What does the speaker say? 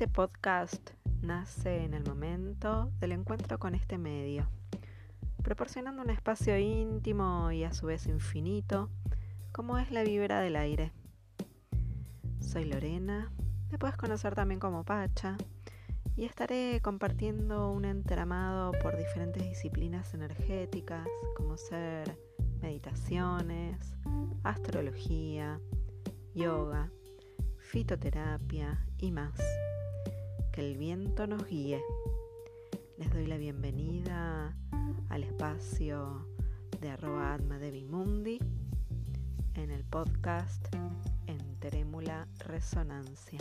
Este podcast nace en el momento del encuentro con este medio, proporcionando un espacio íntimo y a su vez infinito, como es la vibra del aire. Soy Lorena, me puedes conocer también como Pacha, y estaré compartiendo un entramado por diferentes disciplinas energéticas, como ser meditaciones, astrología, yoga, fitoterapia y más. El viento nos guíe. Les doy la bienvenida al espacio de arroba Mundi en el podcast en Trémula Resonancia.